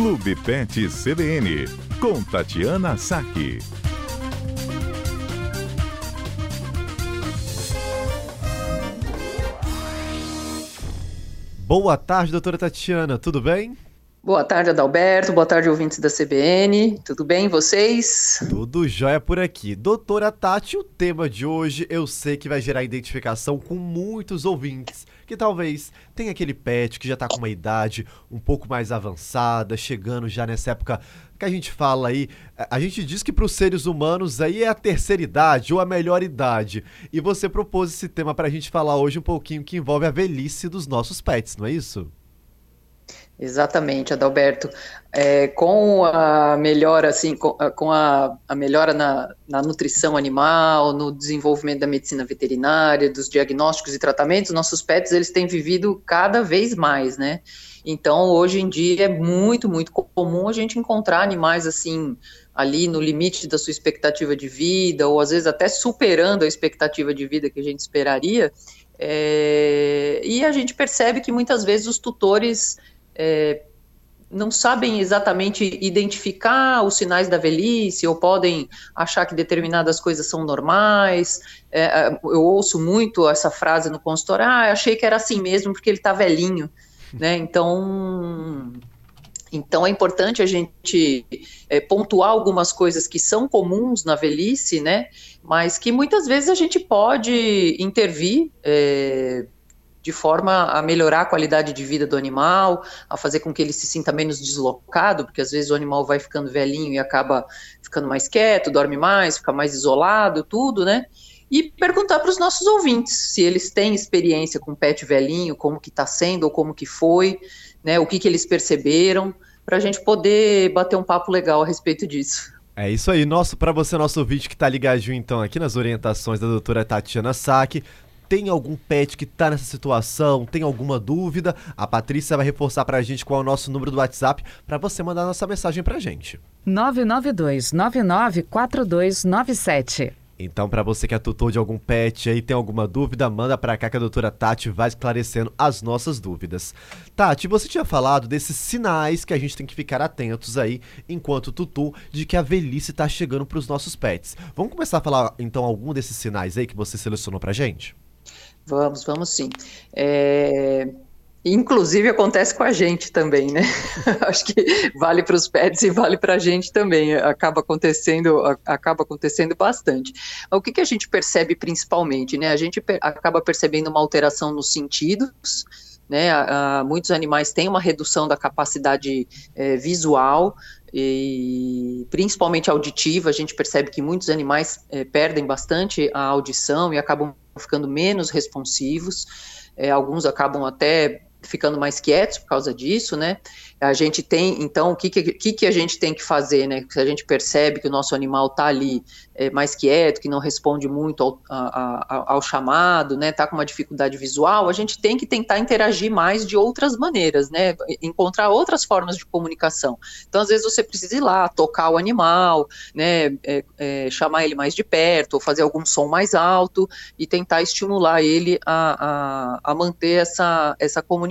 Clube Pet CBN, com Tatiana Saque. Boa tarde, doutora Tatiana, tudo bem? Boa tarde, Adalberto. Boa tarde, ouvintes da CBN. Tudo bem, vocês? Tudo jóia por aqui. Doutora Tati, o tema de hoje eu sei que vai gerar identificação com muitos ouvintes, que talvez tenha aquele pet que já tá com uma idade um pouco mais avançada, chegando já nessa época que a gente fala aí. A gente diz que para os seres humanos aí é a terceira idade ou a melhor idade. E você propôs esse tema para a gente falar hoje um pouquinho que envolve a velhice dos nossos pets, não é isso? Exatamente, Adalberto. É, com a melhora, assim, com, a, a, melhora na, na, nutrição animal, no desenvolvimento da medicina veterinária, dos diagnósticos e tratamentos, nossos pets eles têm vivido cada vez mais, né? Então, hoje em dia é muito, muito comum a gente encontrar animais assim ali no limite da sua expectativa de vida, ou às vezes até superando a expectativa de vida que a gente esperaria. É, e a gente percebe que muitas vezes os tutores é, não sabem exatamente identificar os sinais da velhice ou podem achar que determinadas coisas são normais. É, é eu ouço muito essa frase no consultório: ah, achei que era assim mesmo porque ele está velhinho. Né? Então, então é importante a gente é, pontuar algumas coisas que são comuns na velhice, né? Mas que muitas vezes a gente pode intervir. É, de forma a melhorar a qualidade de vida do animal, a fazer com que ele se sinta menos deslocado, porque às vezes o animal vai ficando velhinho e acaba ficando mais quieto, dorme mais, fica mais isolado, tudo, né? E perguntar para os nossos ouvintes se eles têm experiência com pet velhinho, como que está sendo ou como que foi, né? O que que eles perceberam, para a gente poder bater um papo legal a respeito disso. É isso aí, nosso para você nosso ouvinte que está ligadinho então aqui nas orientações da doutora Tatiana Sack, tem algum pet que tá nessa situação, tem alguma dúvida, a Patrícia vai reforçar pra gente qual é o nosso número do WhatsApp para você mandar nossa mensagem pra gente. 992 994297. Então, para você que é tutor de algum pet aí, tem alguma dúvida, manda para cá que a doutora Tati vai esclarecendo as nossas dúvidas. Tati, você tinha falado desses sinais que a gente tem que ficar atentos aí, enquanto tutor, de que a velhice está chegando para os nossos pets. Vamos começar a falar, então, algum desses sinais aí que você selecionou para gente? Vamos, vamos sim. É... Inclusive acontece com a gente também, né? Acho que vale para os pets e vale para a gente também. Acaba acontecendo, acaba acontecendo bastante. O que, que a gente percebe principalmente, né? A gente per acaba percebendo uma alteração nos sentidos, né? A, a, muitos animais têm uma redução da capacidade é, visual e principalmente auditiva. A gente percebe que muitos animais é, perdem bastante a audição e acabam ficando menos responsivos, é, alguns acabam até ficando mais quietos por causa disso, né? A gente tem, então, o que, que, que a gente tem que fazer, né? Se a gente percebe que o nosso animal está ali é, mais quieto, que não responde muito ao, a, a, ao, chamado, né? Está com uma dificuldade visual, a gente tem que tentar interagir mais de outras maneiras, né? Encontrar outras formas de comunicação. Então, às vezes, você precisa ir lá, tocar o animal, né? É, é, chamar ele mais de perto, ou fazer algum som mais alto e tentar estimular ele a, a, a manter essa, essa comunicação.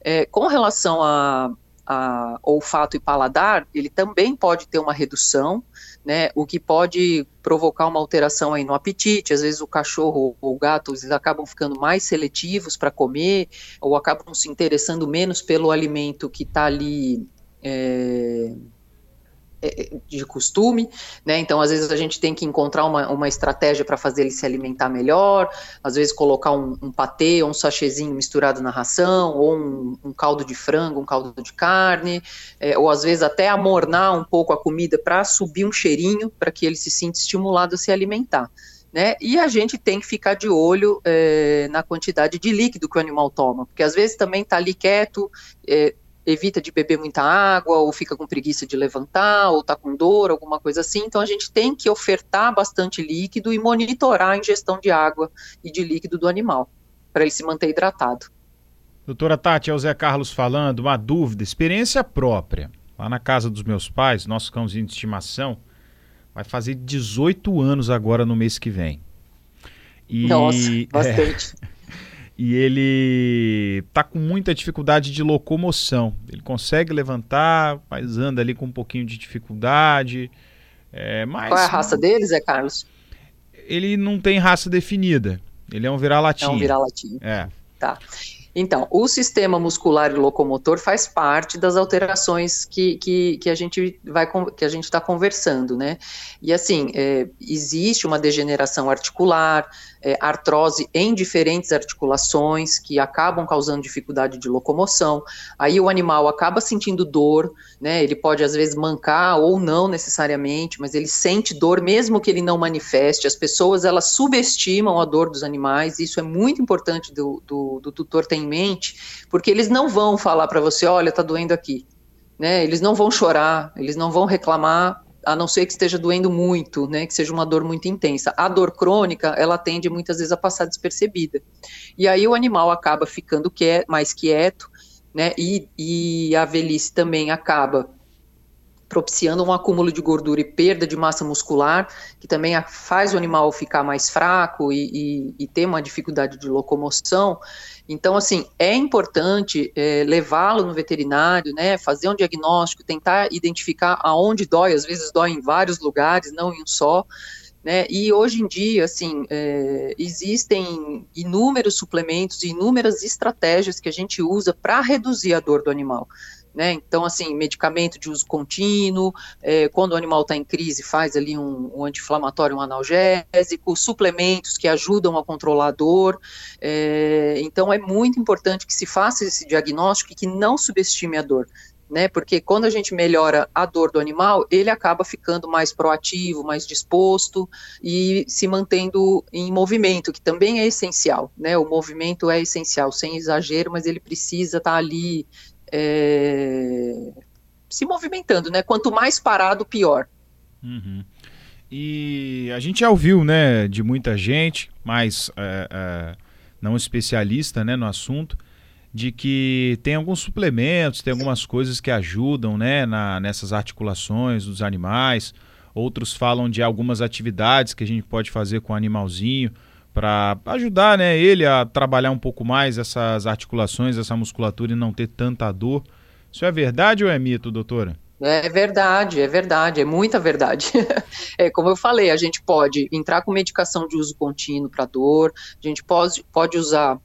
É, com relação a, a, olfato e paladar, ele também pode ter uma redução, né, o que pode provocar uma alteração aí no apetite, às vezes o cachorro ou o gato eles acabam ficando mais seletivos para comer, ou acabam se interessando menos pelo alimento que está ali é, de costume, né? Então, às vezes a gente tem que encontrar uma, uma estratégia para fazer ele se alimentar melhor, às vezes colocar um, um patê ou um sachêzinho misturado na ração, ou um, um caldo de frango, um caldo de carne, é, ou às vezes até amornar um pouco a comida para subir um cheirinho, para que ele se sinta estimulado a se alimentar. Né? E a gente tem que ficar de olho é, na quantidade de líquido que o animal toma, porque às vezes também está ali quieto, é, evita de beber muita água, ou fica com preguiça de levantar, ou está com dor, alguma coisa assim. Então a gente tem que ofertar bastante líquido e monitorar a ingestão de água e de líquido do animal, para ele se manter hidratado. Doutora Tati, é o Zé Carlos falando, uma dúvida, experiência própria. Lá na casa dos meus pais, nosso cãozinho de estimação, vai fazer 18 anos agora no mês que vem. E, Nossa, bastante. É, e ele tá com muita dificuldade de locomoção. Ele consegue levantar, mas anda ali com um pouquinho de dificuldade. É, mas, Qual é a raça dele, Zé Carlos? Ele não tem raça definida. Ele é um vira-latinha. É um vira-latinha. É. Tá. Então, o sistema muscular e locomotor faz parte das alterações que, que, que a gente vai que a gente está conversando, né? E assim, é, existe uma degeneração articular, é, artrose em diferentes articulações que acabam causando dificuldade de locomoção. Aí o animal acaba sentindo dor, né? Ele pode às vezes mancar ou não necessariamente, mas ele sente dor mesmo que ele não manifeste. As pessoas elas subestimam a dor dos animais. Isso é muito importante do, do, do tutor ter em mente, porque eles não vão falar para você, olha, tá doendo aqui. Né, eles não vão chorar, eles não vão reclamar, a não ser que esteja doendo muito, né, que seja uma dor muito intensa. A dor crônica, ela tende muitas vezes a passar despercebida. E aí o animal acaba ficando mais quieto, né, e, e a velhice também acaba propiciando um acúmulo de gordura e perda de massa muscular, que também faz o animal ficar mais fraco e, e, e ter uma dificuldade de locomoção. Então, assim, é importante é, levá-lo no veterinário, né, fazer um diagnóstico, tentar identificar aonde dói, às vezes dói em vários lugares, não em um só, né, e hoje em dia, assim, é, existem inúmeros suplementos e inúmeras estratégias que a gente usa para reduzir a dor do animal. Né? Então, assim, medicamento de uso contínuo, é, quando o animal está em crise, faz ali um, um anti-inflamatório, um analgésico, suplementos que ajudam a controlar a dor. É, então, é muito importante que se faça esse diagnóstico e que não subestime a dor. Né, porque quando a gente melhora a dor do animal, ele acaba ficando mais proativo, mais disposto e se mantendo em movimento, que também é essencial, né? O movimento é essencial, sem exagero, mas ele precisa estar tá ali é, se movimentando, né? Quanto mais parado, pior. Uhum. E a gente já ouviu, né, de muita gente, mas é, é, não especialista, né, no assunto, de que tem alguns suplementos, tem algumas coisas que ajudam, né, na, nessas articulações dos animais. Outros falam de algumas atividades que a gente pode fazer com o animalzinho para ajudar né, ele a trabalhar um pouco mais essas articulações, essa musculatura e não ter tanta dor. Isso é verdade ou é mito, doutora? É verdade, é verdade, é muita verdade. é como eu falei, a gente pode entrar com medicação de uso contínuo para dor, a gente pode, pode usar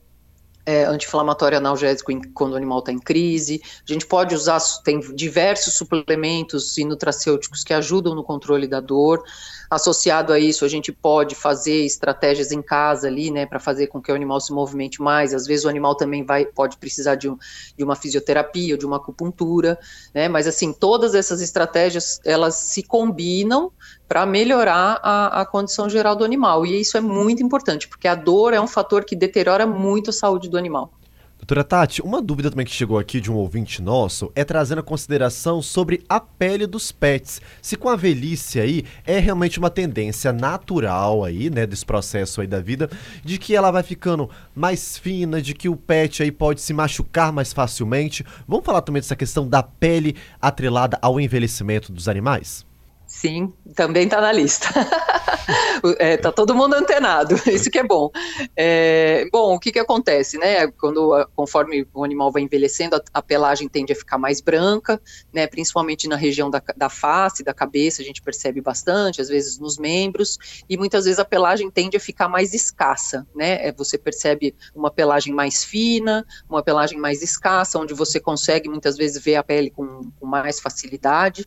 é, anti-inflamatório analgésico em, quando o animal está em crise. A gente pode usar, tem diversos suplementos e nutracêuticos que ajudam no controle da dor. Associado a isso, a gente pode fazer estratégias em casa ali, né, para fazer com que o animal se movimente mais. Às vezes o animal também vai, pode precisar de, um, de uma fisioterapia de uma acupuntura, né, mas assim, todas essas estratégias, elas se combinam para melhorar a, a condição geral do animal. E isso é muito importante, porque a dor é um fator que deteriora muito a saúde do animal. Doutora Tati, uma dúvida também que chegou aqui de um ouvinte nosso é trazendo a consideração sobre a pele dos pets. Se com a velhice aí é realmente uma tendência natural aí, né, desse processo aí da vida, de que ela vai ficando mais fina, de que o pet aí pode se machucar mais facilmente. Vamos falar também dessa questão da pele atrelada ao envelhecimento dos animais? Sim, também está na lista. é, tá todo mundo antenado, isso que é bom. É, bom, o que que acontece, né? Quando, conforme o animal vai envelhecendo, a, a, pelagem tende a ficar mais branca, né? Principalmente na região da, da face, da cabeça, a gente percebe bastante, às vezes nos membros, e muitas vezes a pelagem tende a ficar mais escassa, né? É, você percebe uma pelagem mais fina, uma pelagem mais escassa, onde você consegue muitas vezes ver a pele com, com mais facilidade.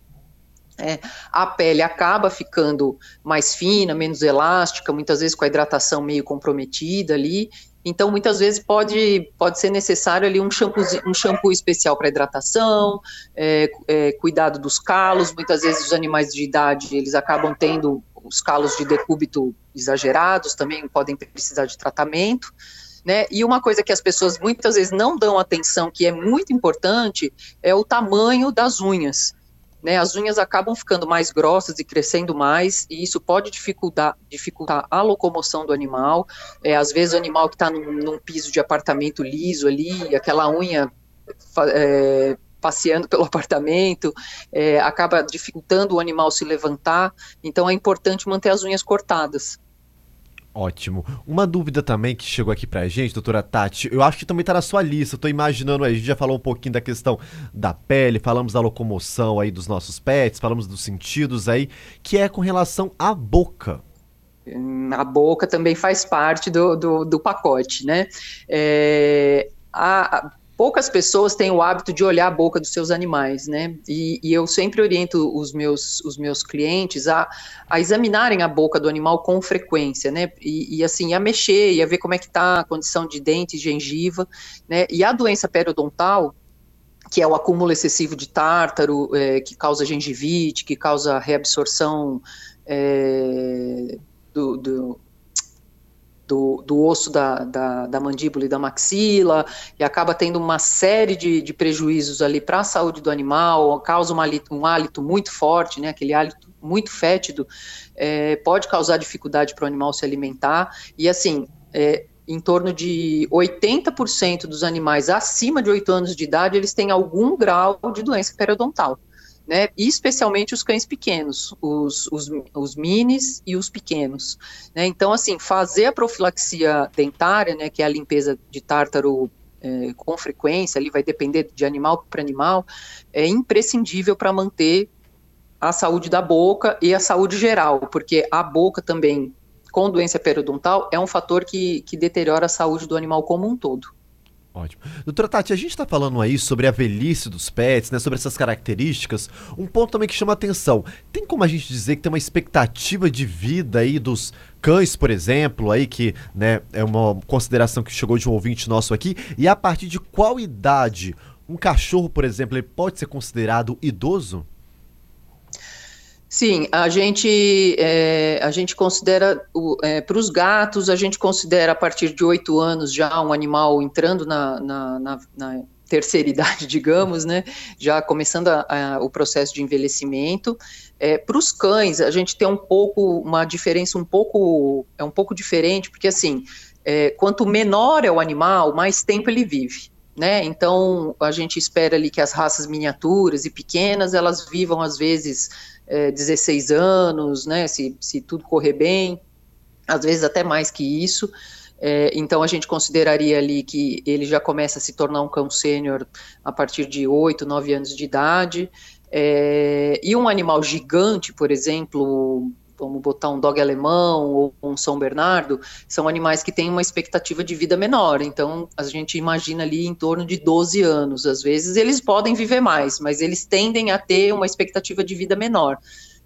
É, a pele acaba ficando mais fina, menos elástica, muitas vezes com a hidratação meio comprometida ali. Então, muitas vezes pode, pode ser necessário ali um shampoo, um shampoo especial para hidratação, é, é, cuidado dos calos. Muitas vezes os animais de idade eles acabam tendo os calos de decúbito exagerados, também podem precisar de tratamento. Né? E uma coisa que as pessoas muitas vezes não dão atenção, que é muito importante, é o tamanho das unhas né, as unhas acabam ficando mais grossas e crescendo mais, e isso pode dificultar, dificultar a locomoção do animal. É, às vezes o animal que está num, num, piso de apartamento liso ali, aquela unha é, passeando pelo apartamento, é, acaba dificultando o animal se levantar, então é importante manter as unhas cortadas. Ótimo. Uma dúvida também que chegou aqui pra gente, doutora Tati, eu acho que também tá na sua lista, eu tô imaginando aí, a gente já falou um pouquinho da questão da pele, falamos da locomoção aí dos nossos pets, falamos dos sentidos aí, que é com relação à boca. A boca também faz parte do, do, do pacote, né? É, a, poucas pessoas têm o hábito de olhar a boca dos seus animais, né? E, e eu sempre oriento os meus, os meus clientes a, a, examinarem a boca do animal com frequência, né? E, e, assim, a mexer e a ver como é que tá a condição de dente, gengiva, né? E a doença periodontal, que é o acúmulo excessivo de tártaro, é, que causa gengivite, que causa reabsorção é, do, do do, do osso da, da, da, mandíbula e da maxila, e acaba tendo uma série de, de prejuízos ali para a saúde do animal, causa um hálito, um hálito muito forte, né, aquele hálito muito fétido, é, pode causar dificuldade para o animal se alimentar, e assim, é, em torno de 80% dos animais acima de 8 anos de idade, eles têm algum grau de doença periodontal né, e especialmente os cães pequenos, os, os, os minis e os pequenos. Né? Então, assim, fazer a profilaxia dentária, né, que é a limpeza de tártaro é, com frequência, ali vai depender de animal para animal, é imprescindível para manter a saúde da boca e a saúde geral, porque a boca também, com doença periodontal, é um fator que, que deteriora a saúde do animal como um todo. Ótimo. Doutora Tati, a gente está falando aí sobre a velhice dos pets, né? Sobre essas características. Um ponto também que chama atenção. Tem como a gente dizer que tem uma expectativa de vida aí dos cães, por exemplo, aí que né, é uma consideração que chegou de um ouvinte nosso aqui. E a partir de qual idade um cachorro, por exemplo, ele pode ser considerado idoso? Sim, a gente, é, a gente considera, é, para os gatos, a gente considera a partir de oito anos já um animal entrando na, na, na, na terceira idade, digamos, né, já começando a, a, o processo de envelhecimento. É, para os cães, a gente tem um pouco, uma diferença um pouco, é um pouco diferente, porque assim, é, quanto menor é o animal, mais tempo ele vive. Né? Então, a gente espera ali que as raças miniaturas e pequenas, elas vivam às vezes é, 16 anos, né, se, se tudo correr bem, às vezes até mais que isso. É, então a gente consideraria ali que ele já começa a se tornar um cão sênior a partir de 8, 9 anos de idade. É, e um animal gigante, por exemplo, vamos botar um dog alemão ou um São Bernardo, são animais que têm uma expectativa de vida menor. Então, a gente imagina ali em torno de 12 anos. Às vezes, eles podem viver mais, mas eles tendem a ter uma expectativa de vida menor.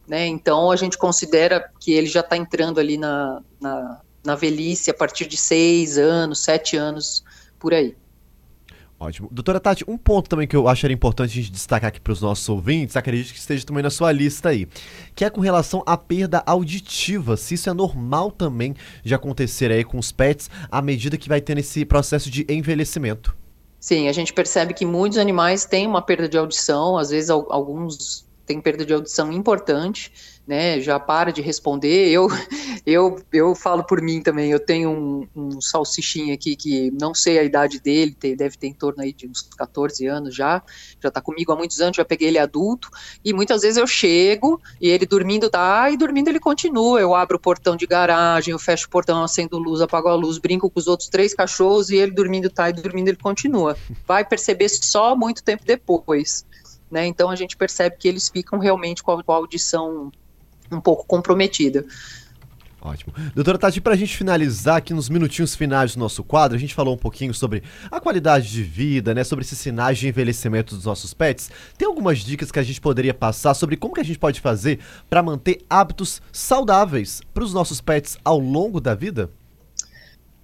Né? Então, a gente considera que ele já está entrando ali na, na, na velhice a partir de 6 anos, 7 anos, por aí. Ótimo. Doutora Tati, um ponto também que eu acharia importante a gente destacar aqui para os nossos ouvintes, acredito que esteja também na sua lista aí, que é com relação à perda auditiva, se isso é normal também de acontecer aí com os pets à medida que vai tendo esse processo de envelhecimento. Sim, a gente percebe que muitos animais têm uma perda de audição, às vezes alguns têm perda de audição importante, né, já para de responder. Eu, eu, eu falo por mim também. Eu tenho um, um salsichinho aqui que não sei a idade dele, tem, deve ter em torno aí de uns 14 anos já. Já está comigo há muitos anos, já peguei ele adulto. E muitas vezes eu chego e ele dormindo tá, e dormindo ele continua. Eu abro o portão de garagem, eu fecho o portão, acendo luz, apago a luz, brinco com os outros três cachorros e ele dormindo tá, e dormindo ele continua. Vai perceber só muito tempo depois. Né? Então a gente percebe que eles ficam realmente com a, com a audição um pouco comprometida. Ótimo. Doutora Tati, para a gente finalizar aqui nos minutinhos finais do nosso quadro, a gente falou um pouquinho sobre a qualidade de vida, né, sobre esses sinais de envelhecimento dos nossos pets. Tem algumas dicas que a gente poderia passar sobre como que a gente pode fazer para manter hábitos saudáveis para os nossos pets ao longo da vida?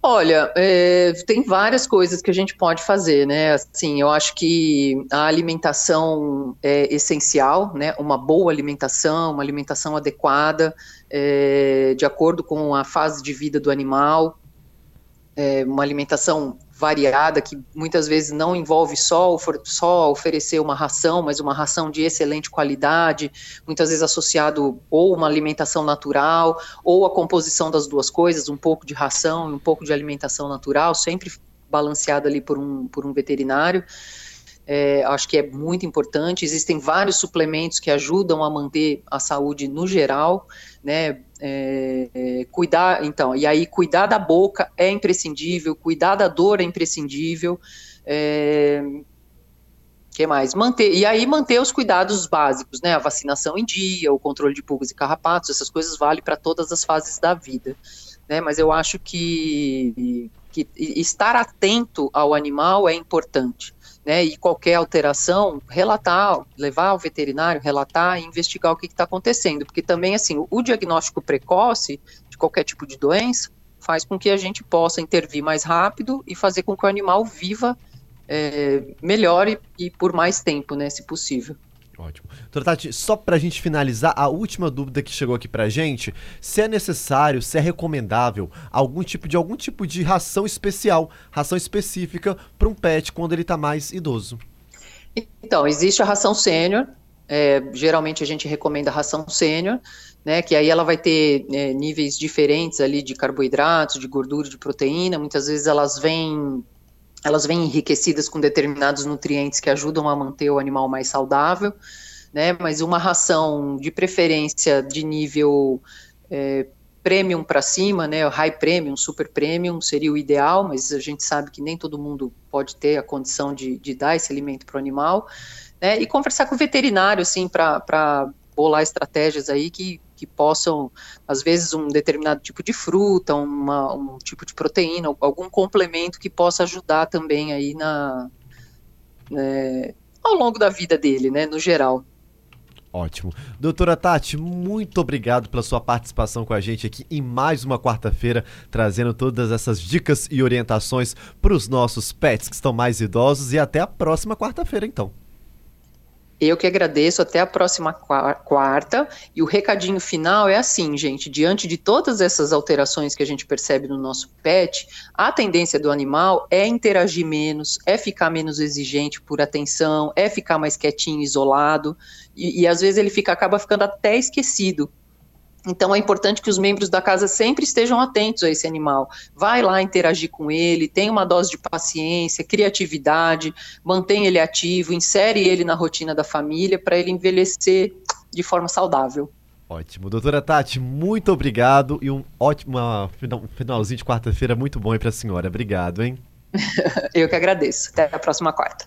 Olha, é, tem várias coisas que a gente pode fazer, né? Assim, eu acho que a alimentação é essencial, né? Uma boa alimentação, uma alimentação adequada, é, de acordo com a fase de vida do animal, é, uma alimentação variada, que muitas vezes não envolve só, só oferecer uma ração, mas uma ração de excelente qualidade, muitas vezes associado ou uma alimentação natural, ou a composição das duas coisas, um pouco de ração e um pouco de alimentação natural, sempre balanceado ali por um, por um veterinário. É, acho que é muito importante. Existem vários suplementos que ajudam a manter a saúde no geral, né? É, é, cuidar, então, e aí cuidar da boca é imprescindível, cuidar da dor é imprescindível. É, que mais? Manter, e aí manter os cuidados básicos, né? A vacinação em dia, o controle de pulgas e carrapatos, essas coisas valem para todas as fases da vida. Né? Mas eu acho que, que estar atento ao animal é importante né, e qualquer alteração, relatar, levar ao veterinário, relatar e investigar o que está acontecendo, porque também, assim, o, diagnóstico precoce de qualquer tipo de doença faz com que a gente possa intervir mais rápido e fazer com que o animal viva é, melhor e, e por mais tempo, né, se possível. Ótimo. Doutora Tati, só pra gente finalizar, a última dúvida que chegou aqui pra gente, se é necessário, se é recomendável algum tipo de algum tipo de ração especial, ração específica para um pet quando ele tá mais idoso. Então, existe a ração sênior, é, geralmente a gente recomenda a ração sênior, né, que aí ela vai ter é, níveis diferentes ali de carboidratos, de gordura, de proteína, muitas vezes elas vêm elas vêm enriquecidas com determinados nutrientes que ajudam a manter o animal mais saudável, né? Mas uma ração de preferência de nível é, premium para cima, né? High premium, super premium seria o ideal, mas a gente sabe que nem todo mundo pode ter a condição de, de dar esse alimento para o animal, né? E conversar com o veterinário, assim, para bolar estratégias aí que que possam, às vezes, um determinado tipo de fruta, uma, um tipo de proteína, algum complemento que possa ajudar também aí na, né, ao longo da vida dele, né, no geral. Ótimo. Doutora Tati, muito obrigado pela sua participação com a gente aqui em mais uma quarta-feira, trazendo todas essas dicas e orientações para os nossos pets que estão mais idosos e até a próxima quarta-feira, então. Eu que agradeço, até a próxima quarta. E o recadinho final é assim, gente: diante de todas essas alterações que a gente percebe no nosso pet, a tendência do animal é interagir menos, é ficar menos exigente por atenção, é ficar mais quietinho, isolado, e, e às vezes ele fica, acaba ficando até esquecido então é importante que os membros da casa sempre estejam atentos a esse animal. Vai lá interagir com ele, tenha uma dose de paciência, criatividade, mantenha ele ativo, insere ele na rotina da família para ele envelhecer de forma saudável. Ótimo. Doutora Tati, muito obrigado e um ótimo finalzinho de quarta-feira muito bom aí para a senhora. Obrigado, hein? Eu que agradeço. Até a próxima quarta.